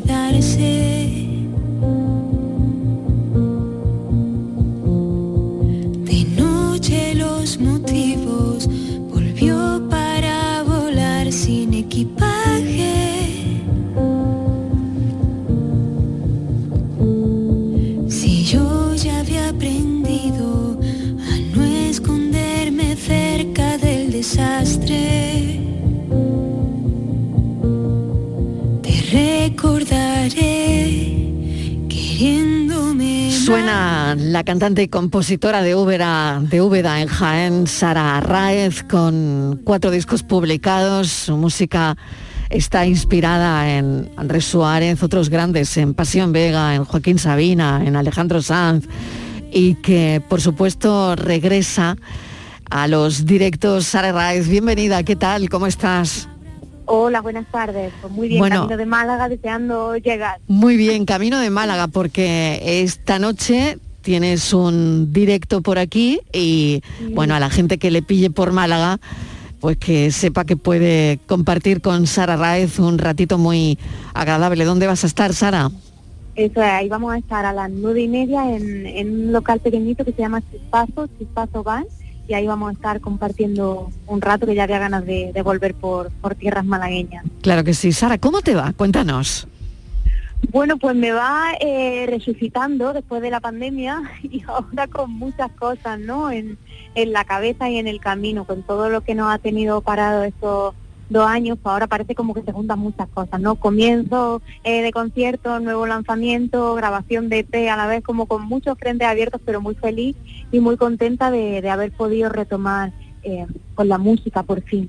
Quedarse. La cantante y compositora de Úbeda, de Úbeda en Jaén, Sara Arraez, con cuatro discos publicados. Su música está inspirada en Andrés Suárez, otros grandes, en Pasión Vega, en Joaquín Sabina, en Alejandro Sanz, y que por supuesto regresa a los directos. Sara Arraez, bienvenida, ¿qué tal? ¿Cómo estás? Hola, buenas tardes. Pues muy bien, Bueno. camino de Málaga, deseando llegar. Muy bien, camino de Málaga, porque esta noche tienes un directo por aquí y bueno, a la gente que le pille por Málaga, pues que sepa que puede compartir con Sara Raez un ratito muy agradable. ¿Dónde vas a estar, Sara? Eso es, ahí vamos a estar a las nueve y media en, en un local pequeñito que se llama Chispazo, Chispazo Bar, y ahí vamos a estar compartiendo un rato que ya había ganas de, de volver por, por tierras malagueñas. Claro que sí. Sara, ¿cómo te va? Cuéntanos. Bueno, pues me va eh, resucitando después de la pandemia y ahora con muchas cosas, ¿no? En, en la cabeza y en el camino, con todo lo que nos ha tenido parado estos dos años, pues ahora parece como que se juntan muchas cosas, ¿no? Comienzo eh, de conciertos, nuevo lanzamiento, grabación de EP a la vez, como con muchos frentes abiertos, pero muy feliz y muy contenta de, de haber podido retomar eh, con la música por fin.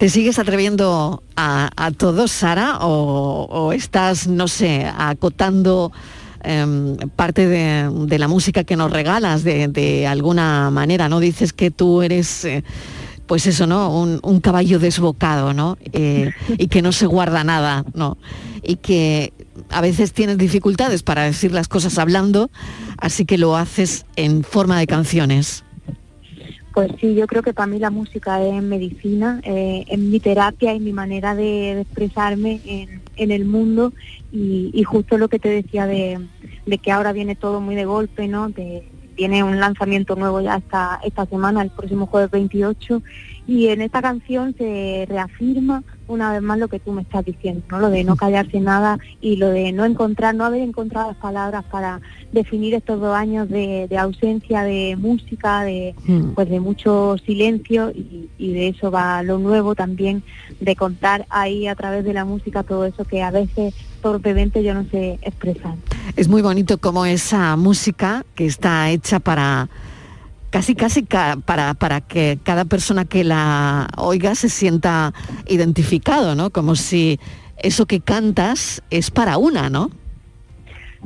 ¿Te sigues atreviendo a, a todo, Sara? O, estás, no sé, acotando em, parte de, de la música que nos regalas de, de alguna manera? ¿No dices que tú eres... eh, pues eso, ¿no? Un, un caballo desbocado, ¿no? Eh, y que no se guarda nada, ¿no? Y que a veces tienes dificultades para decir las cosas hablando, así que lo haces en forma de canciones. Pues sí, yo creo que para mí la música es medicina, eh, es mi terapia y mi manera de, expresarme en, el mundo y, justo lo que te decía de, que ahora viene todo muy de golpe, ¿no? De, tiene un lanzamiento nuevo ya esta, esta semana, el próximo jueves 28, y en esta canción se reafirma una vez más lo que tú me estás diciendo, ¿no? Lo de no callarse nada y lo de no encontrar, no haber encontrado las palabras para definir estos dos años de, de ausencia de música, de Mm. pues de mucho silencio y, y de eso va lo nuevo también, de contar ahí a través de la música todo eso que a veces torpemente yo no sé expresar. Es muy bonito como esa música que está hecha para casi casi ca- para, para que cada persona que la oiga se sienta identificado, ¿no? Como si eso que cantas es para una, ¿no?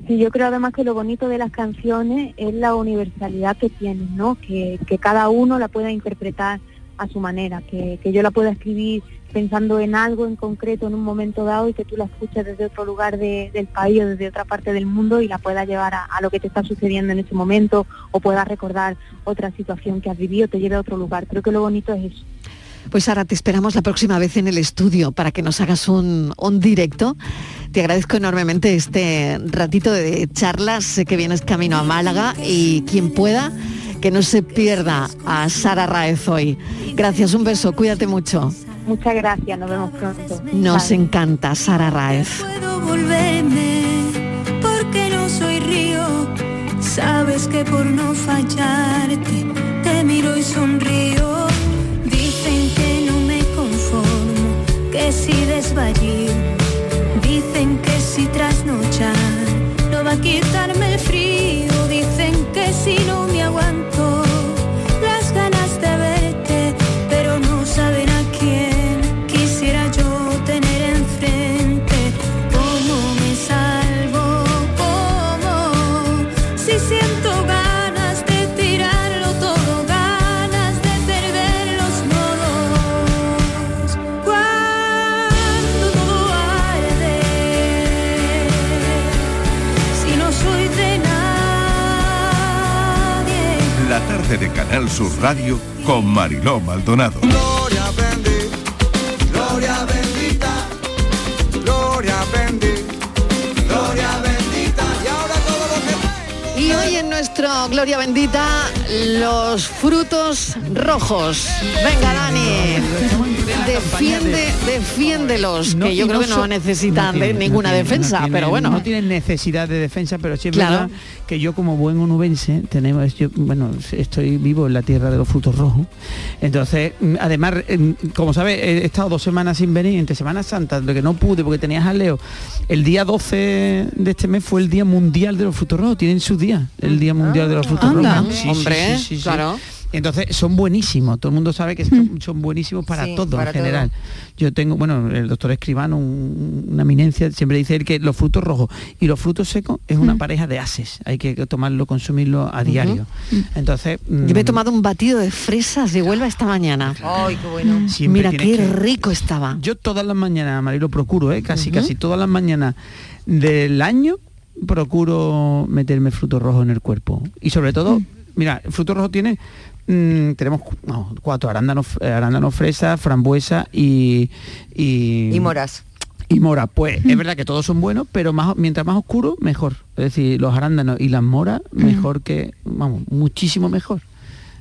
Sí, yo creo además que lo bonito de las canciones es la universalidad que tienen, ¿no? Que, que cada uno la pueda interpretar a su manera, que, que yo la pueda escribir pensando en algo en concreto en un momento dado y que tú la escuches desde otro lugar de- del país o desde otra parte del mundo y la puedas llevar a, lo que te está sucediendo en ese momento o puedas recordar otra situación que has vivido, te lleve a otro lugar. Creo que lo bonito es eso. Pues ahora te esperamos la próxima vez en el estudio para que nos hagas un, un directo. Te agradezco enormemente este ratito de charlas. Sé que vienes camino a Málaga y quien pueda, que no se pierda a Sara Raez hoy. Gracias, un beso, cuídate mucho. Muchas gracias, nos vemos pronto. Nos encanta Sara Raez. puedo volverme porque no soy río. Sabes que por no fallarte te miro y sonrío. Dicen que no me conformo, que si desvallir. Dicen que si trasnochar no va a quitarme el frío. Dicen que si no tarde de Canal Sur Radio con Mariló Maldonado. Gloria bendita, gloria bendita, gloria bendita, gloria bendita. Y ahora todo lo que Y hoy en nuestro Gloria Bendita, los frutos rojos. Venga, Dani. Defiende, defiéndelos, No, que yo creo no que no necesitan no ninguna defensa, pero bueno. No tienen necesidad de defensa, pero sí es Claro. verdad que yo como buen onubense tenemos, yo, bueno, estoy vivo en la tierra de los frutos rojos. Entonces, mm, además, mm, como sabes, he estado dos semanas sin venir, entre Semana Santa, lo que no pude porque tenía jaleo. El día 12 de este mes fue el Día Mundial de los Frutos Rojos, tienen su día, el Día Mundial de los Frutos Anda, Rojos. Sí, hombre, sí, sí, sí. claro. Entonces son buenísimos, todo el mundo sabe que son, son buenísimos para Sí, todo para en general. Yo tengo, bueno, el doctor Escribano, un- una eminencia, siempre dice él que los frutos rojos y los frutos secos es una pareja de ases, hay que tomarlo, consumirlo a diario. Entonces, Yo me he mm, tomado un batido de fresas de Huelva esta mañana. Ay, qué bueno. siempre Mira qué que- rico estaba. Yo todas las mañanas, Marilo, procuro, ¿eh? casi, casi todas las mañanas del año procuro meterme frutos rojos en el cuerpo. Y sobre todo, mira, el fruto rojo tiene, mm, tenemos no, cuatro, arándanos, eh, arándanos fresa, frambuesa y, y... Y moras. Y mora, pues es verdad que todos son buenos, pero más, mientras más oscuro, mejor. Es decir, los arándanos y las moras, mejor que, vamos, muchísimo mejor.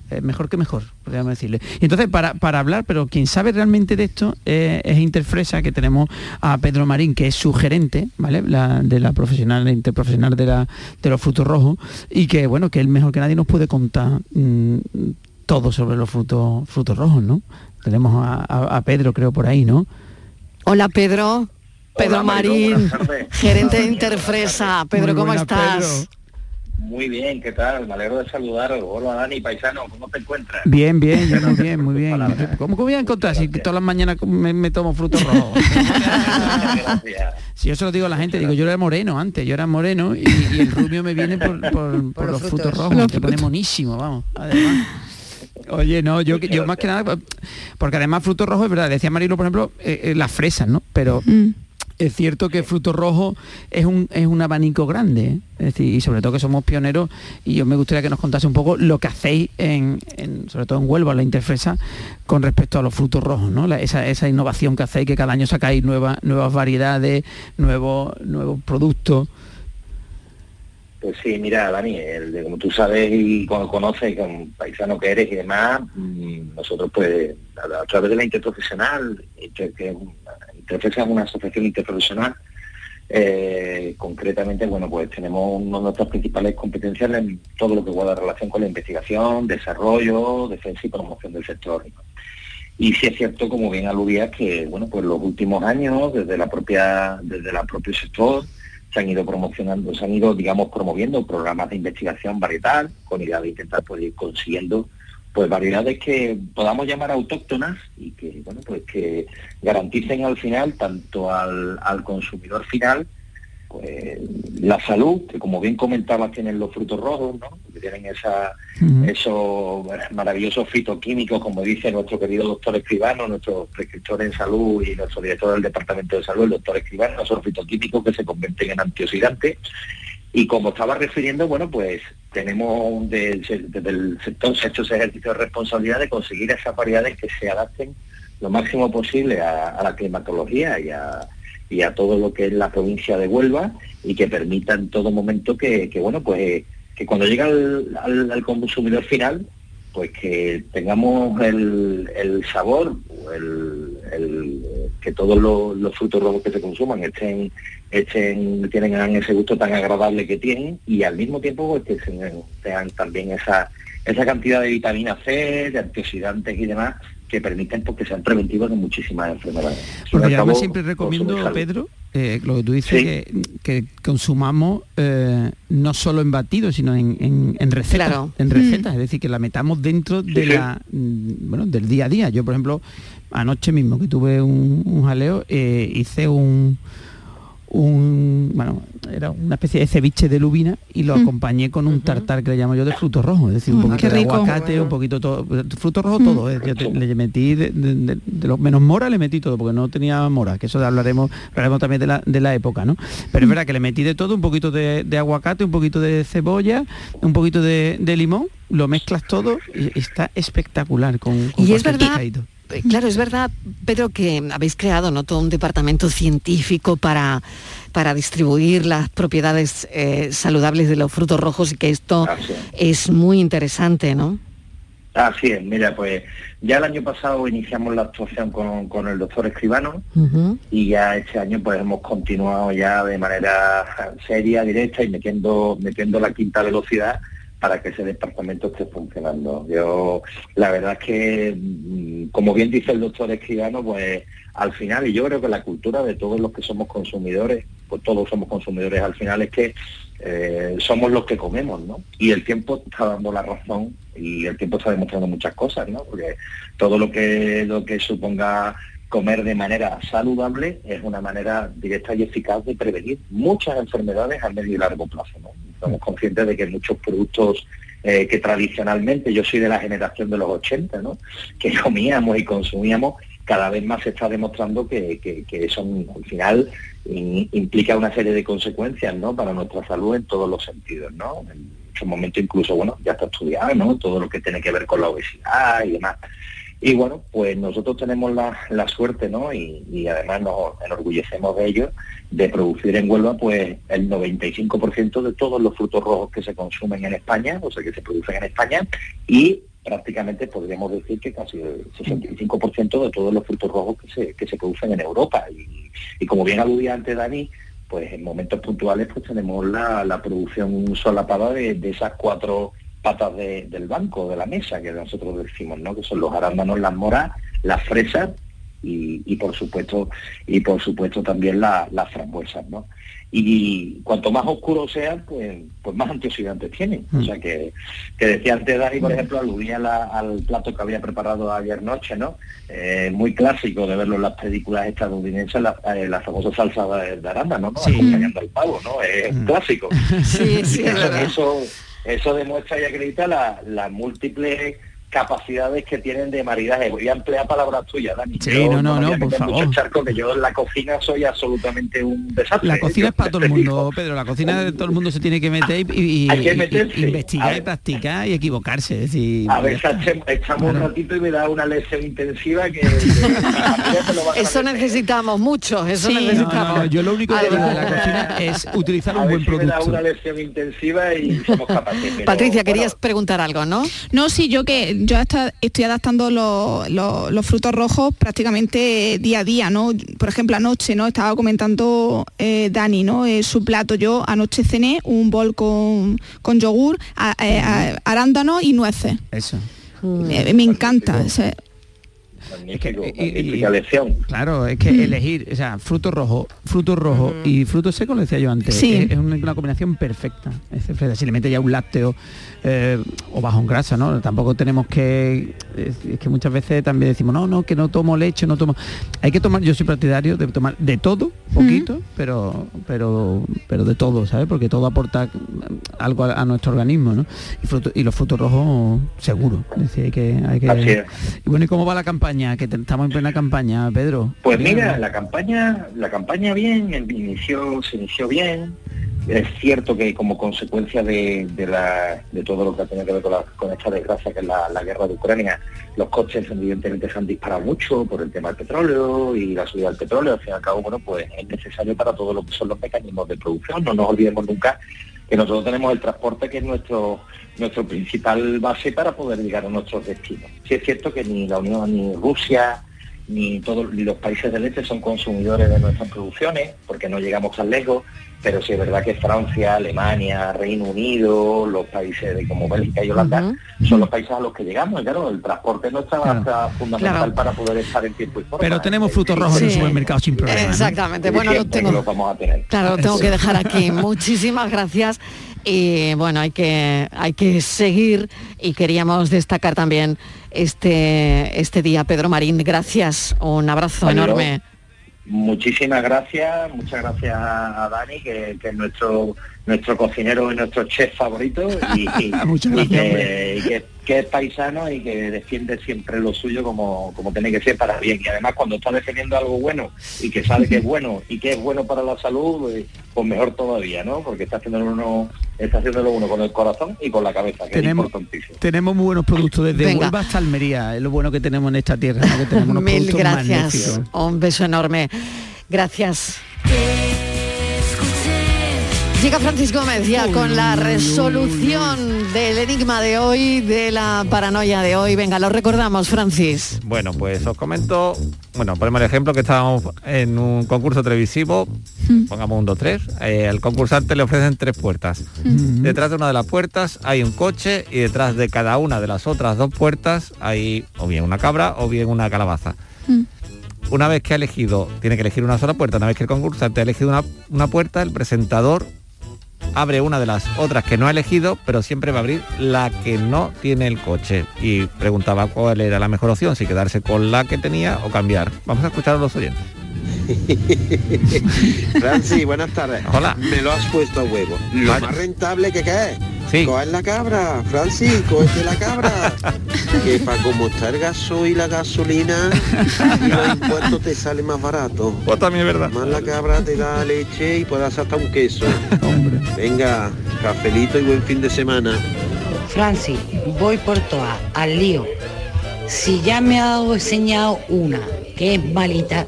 Eh, mejor que mejor, podríamos decirle. Y entonces, para, para hablar, pero quien sabe realmente de esto eh, es Interfresa, que tenemos a Pedro Marín, que es su gerente, ¿vale? La- de la profesional, la interprofesional de, la, de los frutos rojos, y que, bueno, que él mejor que nadie nos puede contar mm, todo sobre los frutos, frutos rojos, ¿no? Tenemos a, a- a Pedro, creo, por ahí, ¿no? Hola Pedro. Pedro Hola, Marín, gerente de Interfresa. Pedro, ¿cómo buenas, estás? Muy bien, ¿qué tal? Me alegro de saludaros. Hola Dani, paisano, ¿cómo te encuentras? Bien, bien, yo muy bien, muy bien. ¿Cómo que voy a encontrar si todas las mañanas me, me tomo frutos rojos? Si yo se lo digo a la gente, digo, yo era moreno antes, yo era moreno y, y el rubio me viene por, por- por los, frutos, rojos, Los te pone monísimo, vamos. Además. Oye, no, yo, yo más que nada, porque además frutos rojos, es verdad, decía Marilo, por ejemplo, eh, eh, las fresas, ¿no? Pero es cierto que frutos rojos es un, es un abanico grande, ¿eh? y sobre todo que somos pioneros, y yo me gustaría que nos contase un poco lo que hacéis, en, sobre todo en Huelva, la Interfresa, con respecto a los frutos rojos, ¿no? Esa, esa innovación que hacéis, que cada año sacáis nuevas, nuevas variedades, nuevos, nuevos productos. Pues sí, mira, Dani, el como tú sabes y cuando conoces, con paisano que eres y demás, mm, nosotros pues a, a través de la interprofesional, inter- que es una- Interfresa es una asociación interprofesional, eh, concretamente, bueno, pues tenemos una de nuestras principales competencias en todo lo que guarda relación con la investigación, desarrollo, defensa y promoción del sector. Y sí es cierto, como bien aludías, que bueno, pues los últimos años, desde la propia, desde el propio sector, se han ido promocionando, se han ido, digamos, promoviendo programas de investigación varietal, con idea de intentar pues, ir consiguiendo pues variedades que podamos llamar autóctonas y que bueno pues que garanticen al final tanto al, al consumidor final pues la salud que como bien comentabas tienen los frutos rojos ¿no? que tienen esa esos maravillosos fitoquímicos como dice nuestro querido doctor Escribano nuestro prescriptor en salud y nuestro director del departamento de salud el doctor Escribano esos fitoquímicos que se convierten en antioxidantes y como estaba refiriendo, bueno, pues tenemos de- desde el sector se ha hecho ese ejercicio de responsabilidad de conseguir esas variedades que se adapten lo máximo posible a, la climatología y a, y a todo lo que es la provincia de Huelva y que permita en todo momento que, que, bueno, pues que cuando llega al, al- consumidor final, pues que tengamos el, el sabor, el- que todos los, frutos rojos que se consuman estén, estén, tienen ese gusto tan agradable que tienen y al mismo tiempo pues, que se- tengan también esa, esa cantidad de vitamina C, de antioxidantes y demás que permiten pues, que sean preventivos de muchísimas enfermedades. Porque cabo, además siempre recomiendo. Pedro, eh, lo que tú dices, que, que consumamos eh, no solo en batidos, sino en, en, en recetas. Claro. En recetas, es decir, que la metamos dentro de sí. la, mm, bueno, del día a día. Yo, por ejemplo, anoche mismo que tuve un, un jaleo, eh, hice un un bueno era una especie de ceviche de lubina y lo acompañé con un tartar que le llamo yo de frutos rojos es decir un Mm, poquito de aguacate un poquito todo frutos rojos todo eh, yo te- le metí de, de- de- de los menos mora le metí todo porque no tenía mora que eso hablaremos hablaremos también de la, de la época no pero es verdad que le metí de todo un poquito de, aguacate un poquito de cebolla un poquito de, limón lo mezclas todo y está espectacular con, con Y es cualquier verdad, pescadito. Eh, claro, es verdad, Pedro, que habéis creado ¿no? todo un departamento científico para, para distribuir las propiedades eh, saludables de los frutos rojos y que esto es muy interesante, ¿no? Así es, mira, pues ya el año pasado iniciamos la actuación con, con el doctor Escribano y ya este año pues hemos continuado ya de manera seria, directa y metiendo, metiendo la quinta velocidad para que ese departamento esté funcionando. Yo, la verdad es que, mm, como bien dice el doctor Escribano, pues al final, y yo creo que la cultura de todos los que somos consumidores, pues todos somos consumidores al final, es que eh, somos los que comemos, ¿no? Y el tiempo está dando la razón y el tiempo está demostrando muchas cosas, ¿no? Porque todo lo que, lo que suponga comer de manera saludable es una manera directa y eficaz de prevenir muchas enfermedades a medio y largo plazo, ¿no? Somos conscientes de que muchos productos eh, que tradicionalmente, yo soy de la generación de los 80, ¿no? que comíamos y consumíamos, cada vez más se está demostrando que, que, eso al final in- implica una serie de consecuencias ¿no? para nuestra salud en todos los sentidos. ¿no? En muchos momentos incluso, bueno, ya está estudiado, ¿no? todo lo que tiene que ver con la obesidad y demás. Y bueno, pues nosotros tenemos la, la suerte, ¿no? Y, además nos enorgullecemos de ello, de producir en Huelva, pues el 95% de todos los frutos rojos que se consumen en España, o sea, que se producen en España, y prácticamente podríamos decir que casi el 65% de todos los frutos rojos que se, que se producen en Europa. Y, y como bien aludía antes Dani, pues en momentos puntuales pues tenemos la, la producción solapada de, de esas cuatro patas de- del banco, de la mesa, que nosotros decimos, ¿no? Que son los arándanos, las moras, las fresas y, y por supuesto y por supuesto también la- las frambuesas, ¿no? Y cuanto más oscuro sean, pues, pues más antioxidantes tienen. O sea que, que decía antes Dani, por ejemplo, aludía la- al plato que había preparado ayer noche, ¿no? Eh, muy clásico de verlo en las películas estadounidenses, la, eh, la famosa salsa de, de arándano, ¿no? Acompañando al pavo, ¿no? Es un clásico. Sí, sí, eso, eso demuestra y acredita la- múltiples capacidades que tienen de maridaje. Voy a emplear palabras tuyas, Dani. Sí, Yo no, no, no, por favor. charco, que yo en la cocina soy absolutamente un desastre. La cocina Yo es para todo el te digo. mundo, Pedro. La cocina de todo el mundo se tiene que meter y, y- Hay que y- investigar y practicar y equivocarse. Es decir, A ver, echamos, echamos un ratito y me da una lección intensiva que... Eso necesitamos mucho, eso Sí. necesitamos. No, no, no, yo lo único que digo de la cocina es utilizar A un ver buen si me da producto. una lección intensiva y somos capaces. pero, Patricia, bueno, querías preguntar algo, ¿no? No, sí, yo que yo hasta estoy adaptando los, los- los frutos rojos prácticamente día a día, ¿no? Por ejemplo, anoche, ¿no? Estaba comentando eh, Dani, ¿no? Eh, su plato. Yo anoche cené un bol con, con yogur, a- eh, a- arándano y nueces. Eso. Me, me encanta. o sea, magnífico, y- y- magnífica lección. Claro, es que elegir, o sea, fruto rojo, fruto rojo y fruto seco, lo decía yo antes, Sí. es, es una, combinación perfecta. Es. Si le metes ya un lácteo eh, o bajo en grasa, ¿no? Tampoco tenemos que, es, es que muchas veces también decimos, no, no, que no tomo leche, no tomo. Hay que tomar, yo soy partidario de tomar de todo, poquito, pero, pero, pero de todo, ¿sabes? Porque todo aporta algo a, a nuestro organismo, ¿no? Y, fruto- y los frutos rojos, seguro. Es decir, hay que, hay que- Así es. y bueno, ¿y cómo va la campaña? Que te- estamos en plena campaña, Pedro. Pues mira, la campaña, la campaña bien, el- inició, se inició bien. Es cierto que como consecuencia de, de la- de todo lo que ha tenido que ver con, la- con esta desgracia que es la, la guerra de Ucrania, los costes evidentemente se han disparado mucho por el tema del petróleo y la subida del petróleo. Al fin y al cabo, bueno, pues es necesario para todo lo que son los mecanismos de producción. No nos olvidemos nunca que nosotros tenemos el transporte que es nuestro nuestro principal base para poder llegar a nuestros destinos. Sí es cierto que ni la Unión ni Rusia ni todos ni los países del este son consumidores de nuestras producciones porque no llegamos tan lejos, pero sí es verdad que Francia, Alemania, Reino Unido, los países de como Bélgica y Holanda son los países a los que llegamos. Y claro, el transporte no está, Claro. fundamental Claro. para poder estar en tiempo y forma. Pero tenemos frutos rojos en el supermercado sin problema. Exactamente. Bueno, lo tengo. lo vamos a tener. Claro, lo tengo que dejar aquí. Muchísimas gracias. Y bueno, hay que, hay que seguir y queríamos destacar también este, este día. Pedro Marín, gracias. Un abrazo enorme. Muchísimas gracias, muchas gracias a Dani, que, que es nuestro nuestro cocinero y nuestro chef favorito y, y- Muchas y gracias, que, hombre. y que- que es paisano y que defiende siempre lo suyo como, como tiene que ser para bien. Y además cuando está defendiendo algo bueno y que sabe que es bueno y que es bueno para la salud, pues, pues mejor todavía, ¿no? Porque está haciéndolo uno, está haciéndolo uno con el corazón y con la cabeza, que Tenemos, es importantísimo. tenemos muy buenos productos desde Venga. Huelva hasta Almería, es lo bueno que tenemos en esta tierra, ¿no? que tenemos unos Mil productos gracias. magníficos. Un beso enorme. Gracias. Llega Francis Gómez ya con la resolución del enigma de hoy, de la paranoia de hoy. Venga, lo recordamos, Francis. Bueno, pues os comento, bueno, ponemos el ejemplo que estábamos en un concurso televisivo, pongamos un 2-3, eh, al concursante le ofrecen tres puertas. Detrás de una de las puertas hay un coche y detrás de cada una de las otras dos puertas hay o bien una cabra o bien una calabaza. Una vez que ha elegido, tiene que elegir una sola puerta, una vez que el concursante ha elegido una, una puerta, el presentador abre una de las otras que no ha elegido, pero siempre va a abrir la que no tiene el coche. Y preguntaba cuál era la mejor opción, si quedarse con la que tenía o cambiar. Vamos a escuchar a los oyentes. Francis, buenas tardes. Hola. Me lo has puesto a huevo. Lo Vale. más rentable que cae. Sí. Coger la cabra, Francis, cógete la cabra. que para como está el gaso y la gasolina los impuestos te sale más barato. Pues también es verdad. Más la cabra te da leche y puedes hacer hasta un queso. Venga, cafelito y buen fin de semana. Francis, voy por todas, al lío. Si ya me ha dado enseñado una que es malita,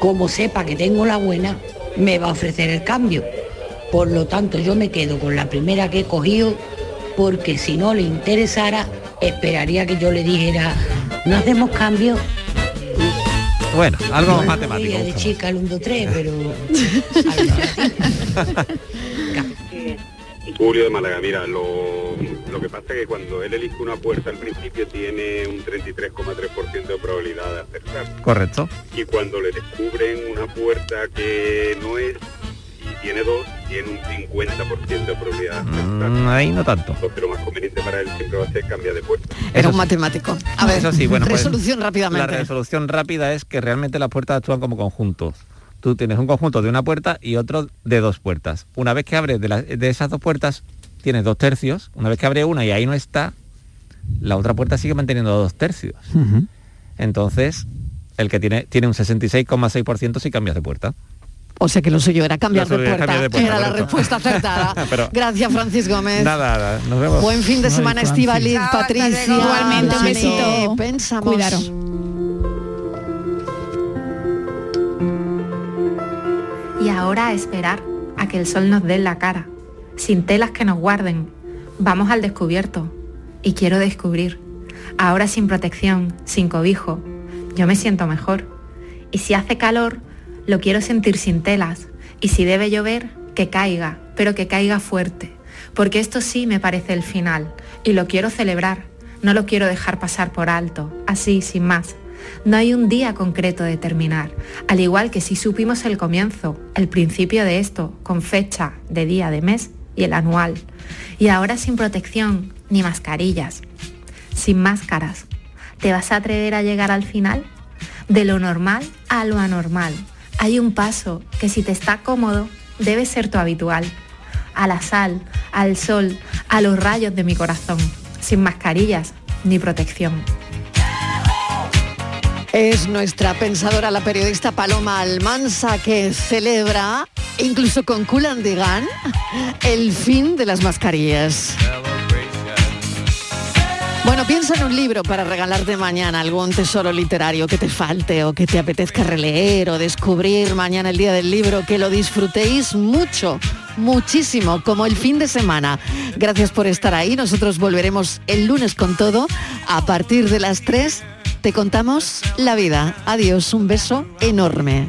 como sepa que tengo la buena, me va a ofrecer el cambio. Por lo tanto, yo me quedo con la primera que he cogido, porque si no le interesara, esperaría que yo le dijera, no hacemos cambio. Bueno, algo no matemático. de chica el 1, 2, 3, pero... Julio de Málaga, mira, lo, lo que pasa es que cuando él elige una puerta al principio tiene un 33,3% de probabilidad de acertar. Correcto. Y cuando le descubren una puerta que no es y tiene dos, tiene un 50% de probabilidad de acertar. Mm, ahí no tanto. Lo más conveniente para él siempre va a ser cambiar de puerta. Era un matemático. A ver, Eso sí, bueno, pues, resolución La rápidamente. resolución rápida es que realmente las puertas actúan como conjuntos. Tú tienes un conjunto de una puerta y otro de dos puertas. Una vez que abres de, la- de esas dos puertas, tienes dos tercios. Una vez que abre una y ahí no está, la otra puerta sigue manteniendo dos tercios. Entonces, el que tiene, tiene un 66,6% si cambias de puerta. O sea que lo suyo era cambiar, de, puerta. cambiar de puerta, Era la respuesta acertada. Pero- Gracias, Francis Gómez. Nada, nada, nos vemos. Buen fin de semana, Estivaliz, Patricia. Igualmente, un Besito. besito. Pensamos. Cuidaros. Y ahora a esperar a que el sol nos dé la cara, sin telas que nos guarden. Vamos al descubierto. Y quiero descubrir. Ahora sin protección, sin cobijo, yo me siento mejor. Y si hace calor, lo quiero sentir sin telas. Y si debe llover, que caiga, pero que caiga fuerte. Porque esto sí me parece el final. Y lo quiero celebrar. No lo quiero dejar pasar por alto, así, sin más. No hay un día concreto de terminar, al igual que si supimos el comienzo, el principio de esto, con fecha, de día, de mes y el anual. Y ahora sin protección ni mascarillas, sin máscaras. ¿Te vas a atrever a llegar al final? De lo normal a lo anormal. Hay un paso que si te está cómodo, debe ser tu habitual. A la sal, al sol, a los rayos de mi corazón, sin mascarillas ni protección. Es nuestra pensadora, la periodista Paloma Almansa, que celebra, incluso con Kulandigan, el fin de las mascarillas. Bueno, piensa en un libro para regalarte mañana, algún tesoro literario que te falte o que te apetezca releer o descubrir mañana el día del libro, que lo disfrutéis mucho, muchísimo, como el fin de semana. Gracias por estar ahí, nosotros volveremos el lunes con todo. A partir de las 3 te contamos la vida. Adiós, un beso enorme.